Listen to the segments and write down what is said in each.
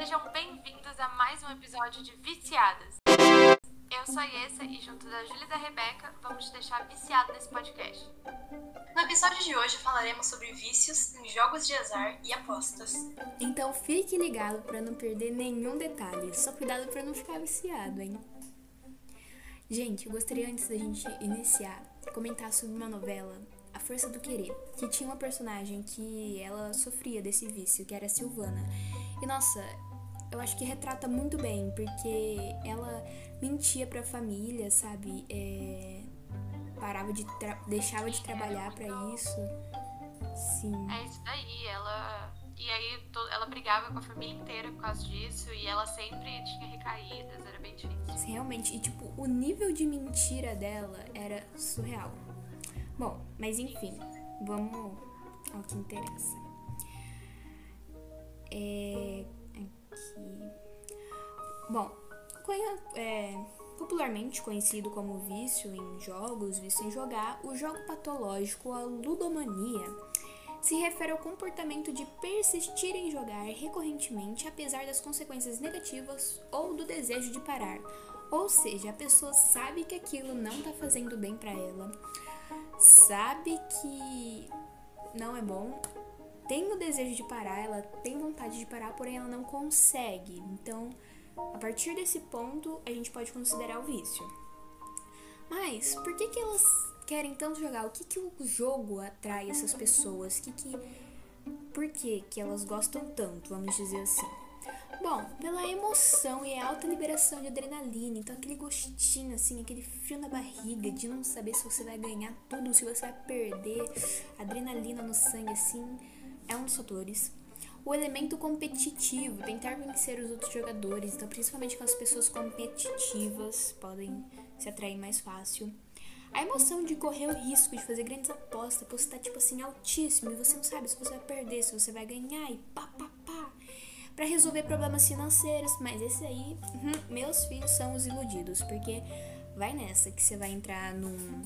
Sejam bem-vindos a mais um episódio de Viciadas. Eu sou a Yessa e junto da Júlia e da Rebeca vamos te deixar viciado nesse podcast. No episódio de hoje falaremos sobre vícios em jogos de azar e apostas. Então fique ligado para não perder nenhum detalhe. Só cuidado para não ficar viciado, hein? Gente, eu gostaria antes da gente iniciar comentar sobre uma novela, A Força do Querer, que tinha uma personagem que ela sofria desse vício, que era a Silvana. E nossa, eu acho que retrata muito bem, porque ela mentia pra família, sabe? É, parava de deixava de trabalhar para isso. Sim. É isso daí, ela e aí ela brigava com a família inteira por causa disso e ela sempre tinha recaídas, era bem difícil. Realmente, e tipo, o nível de mentira dela era surreal. Bom, mas enfim, vamos ao que interessa. É. Aqui. Bom, é, popularmente conhecido como vício em jogos, vício em jogar, o jogo patológico, a ludomania se refere ao comportamento de persistir em jogar recorrentemente apesar das consequências negativas ou do desejo de parar. Ou seja, a pessoa sabe que aquilo não está fazendo bem para ela, sabe que não é bom, tem o desejo de parar, ela tem vontade de parar, porém ela não consegue. Então, a partir desse ponto, a gente pode considerar o vício. Mas por que, que elas querem tanto jogar? O que, que o jogo atrai essas pessoas? Que que, por que, que elas gostam tanto, vamos dizer assim? Bom, pela emoção e alta liberação de adrenalina, então aquele gostinho, assim, aquele frio na barriga de não saber se você vai ganhar tudo, se você vai perder, adrenalina no sangue, assim, é um dos fatores. O elemento competitivo, tentar vencer os outros jogadores, então principalmente com as pessoas competitivas podem se atrair mais fácil. A emoção de correr o risco de fazer grandes apostas, apostar tipo assim altíssimo e você não sabe se você vai perder, se você vai ganhar e pá pá pá. Pra resolver problemas financeiros, mas esse aí, meus filhos são os iludidos, porque vai nessa que você vai entrar num,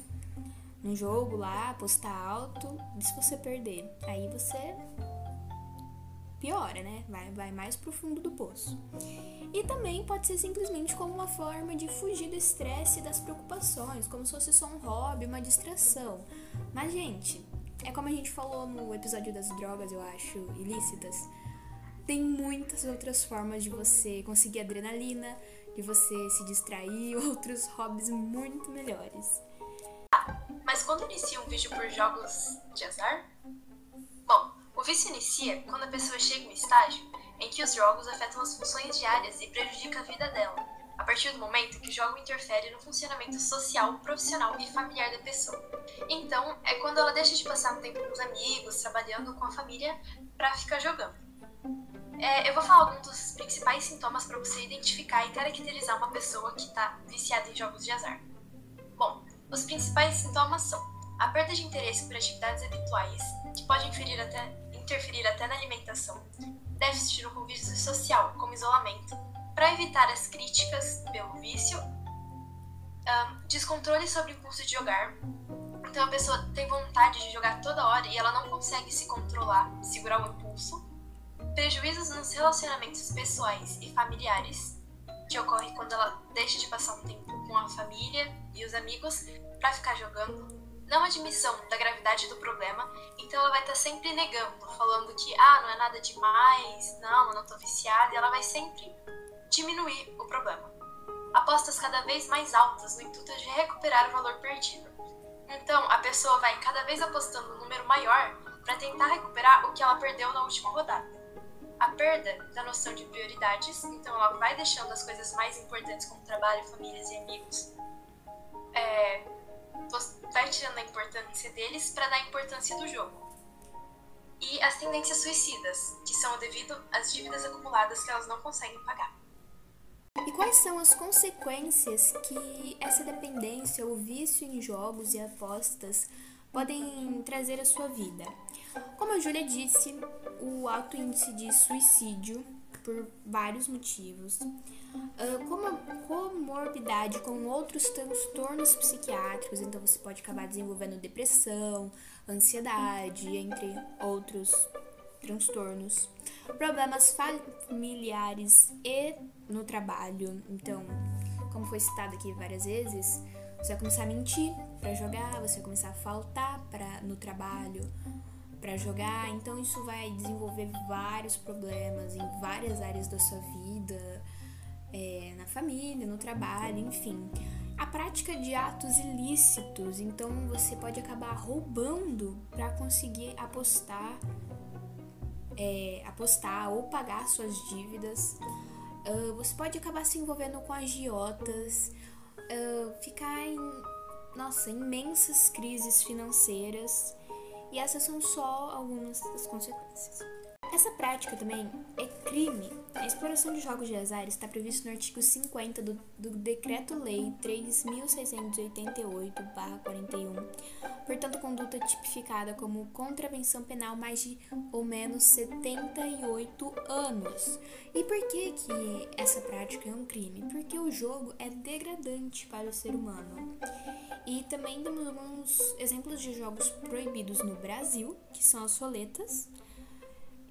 num jogo lá, apostar alto, e se você perder, aí você piora, né? Vai, vai mais pro fundo do poço. E também pode ser simplesmente como uma forma de fugir do estresse e das preocupações, como se fosse só um hobby, uma distração. Mas, gente, é como a gente falou no episódio das drogas, eu acho, ilícitas. Tem muitas outras formas de você conseguir adrenalina, de você se distrair, outros hobbies muito melhores. Mas quando inicia um vídeo por jogos de azar? Bom, o vício inicia quando a pessoa chega em um estágio em que os jogos afetam as funções diárias e prejudicam a vida dela, a partir do momento que o jogo interfere no funcionamento social, profissional e familiar da pessoa. Então, é quando ela deixa de passar um tempo com os amigos, trabalhando com a família, para ficar jogando. É, eu vou falar alguns dos principais sintomas para você identificar e caracterizar uma pessoa que está viciada em jogos de azar. Bom, os principais sintomas são a perda de interesse por atividades habituais, que pode até interferir até na alimentação, déficit no convívio social, como isolamento, para evitar as críticas pelo vício, um, descontrole sobre o impulso de jogar. Então a pessoa tem vontade de jogar toda hora e ela não consegue se controlar, segurar o impulso. Prejuízos nos relacionamentos pessoais e familiares, que ocorre quando ela deixa de passar um tempo com a família e os amigos para ficar jogando não admissão da gravidade do problema, então ela vai estar tá sempre negando, falando que ah, não é nada demais, não, não tô viciada, e ela vai sempre diminuir o problema. Apostas cada vez mais altas no intuito de recuperar o valor perdido. Então, a pessoa vai cada vez apostando um número maior para tentar recuperar o que ela perdeu na última rodada. A perda da noção de prioridades, então ela vai deixando as coisas mais importantes como trabalho, famílias e amigos é, vai tirando a importância deles para dar a importância do jogo. E as tendências suicidas, que são devido às dívidas acumuladas que elas não conseguem pagar. E quais são as consequências que essa dependência ou vício em jogos e apostas podem trazer à sua vida? Como a Júlia disse, o alto índice de suicídio por vários motivos, uh, como comorbidade com outros transtornos psiquiátricos, então você pode acabar desenvolvendo depressão, ansiedade, entre outros transtornos, problemas familiares e no trabalho. Então, como foi citado aqui várias vezes, você vai começar a mentir para jogar, você vai começar a faltar para no trabalho para jogar. Então isso vai desenvolver vários problemas em várias áreas da sua vida, é, na família, no trabalho, enfim. A prática de atos ilícitos, então você pode acabar roubando para conseguir apostar, é, apostar ou pagar suas dívidas. Uh, você pode acabar se envolvendo com agiotas, uh, ficar em, nossa, imensas crises financeiras. E essas são só algumas das consequências. Essa prática também é crime. A exploração de jogos de azar está previsto no artigo 50 do, do Decreto-Lei 3.688-41, portanto, conduta tipificada como contravenção penal mais de ou menos 78 anos. E por que, que essa prática é um crime? Porque o jogo é degradante para o ser humano. E também temos alguns exemplos de jogos proibidos no Brasil, que são as roletas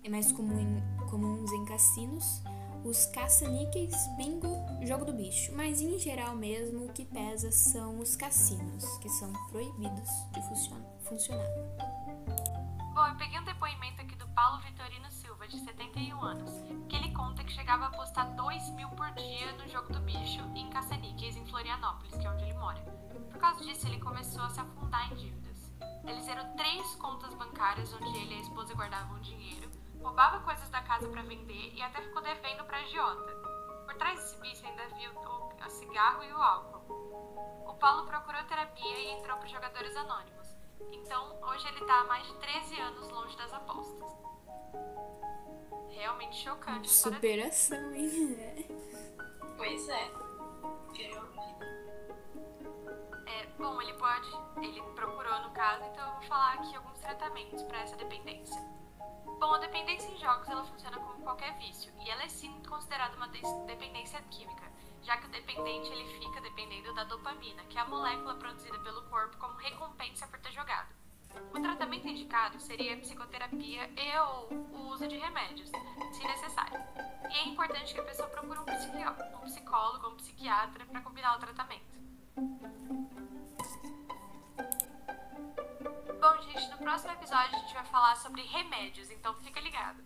é mais comum em, comuns em cassinos, os caça-níqueis, bingo, jogo do bicho. Mas em geral mesmo o que pesa são os cassinos, que são proibidos de funcionar. Bom, eu peguei um depoimento aqui do Paulo Vitorino Silva, de 71 anos, que ele conta que chegava a apostar 2 mil por dia no jogo do bicho Florianópolis, que é onde ele mora. Por causa disso, ele começou a se afundar em dívidas. Eles eram três contas bancárias onde ele e a esposa guardavam dinheiro roubava coisas da casa para vender e até ficou devendo para agiota. Por trás desse vício ainda viu o, cigarro e o álcool. O Paulo procurou terapia e entrou para jogadores anônimos. Então, hoje ele está há mais de 13 anos longe das apostas. Realmente chocante. Superação, hein? Pois. É, pode, ele procurou no caso, então eu vou falar aqui alguns tratamentos para essa dependência. Bom, a dependência em jogos ela funciona como qualquer vício e ela é sim considerada uma dependência química, já que o dependente ele fica dependendo da dopamina, que é a molécula produzida pelo corpo como recompensa por ter jogado. O tratamento indicado seria a psicoterapia e ou o uso de remédios, se necessário. E é importante que a pessoa procure um, psicólogo ou um psiquiatra para combinar o tratamento. Próximo episódio a gente vai falar sobre remédios, então fica ligado.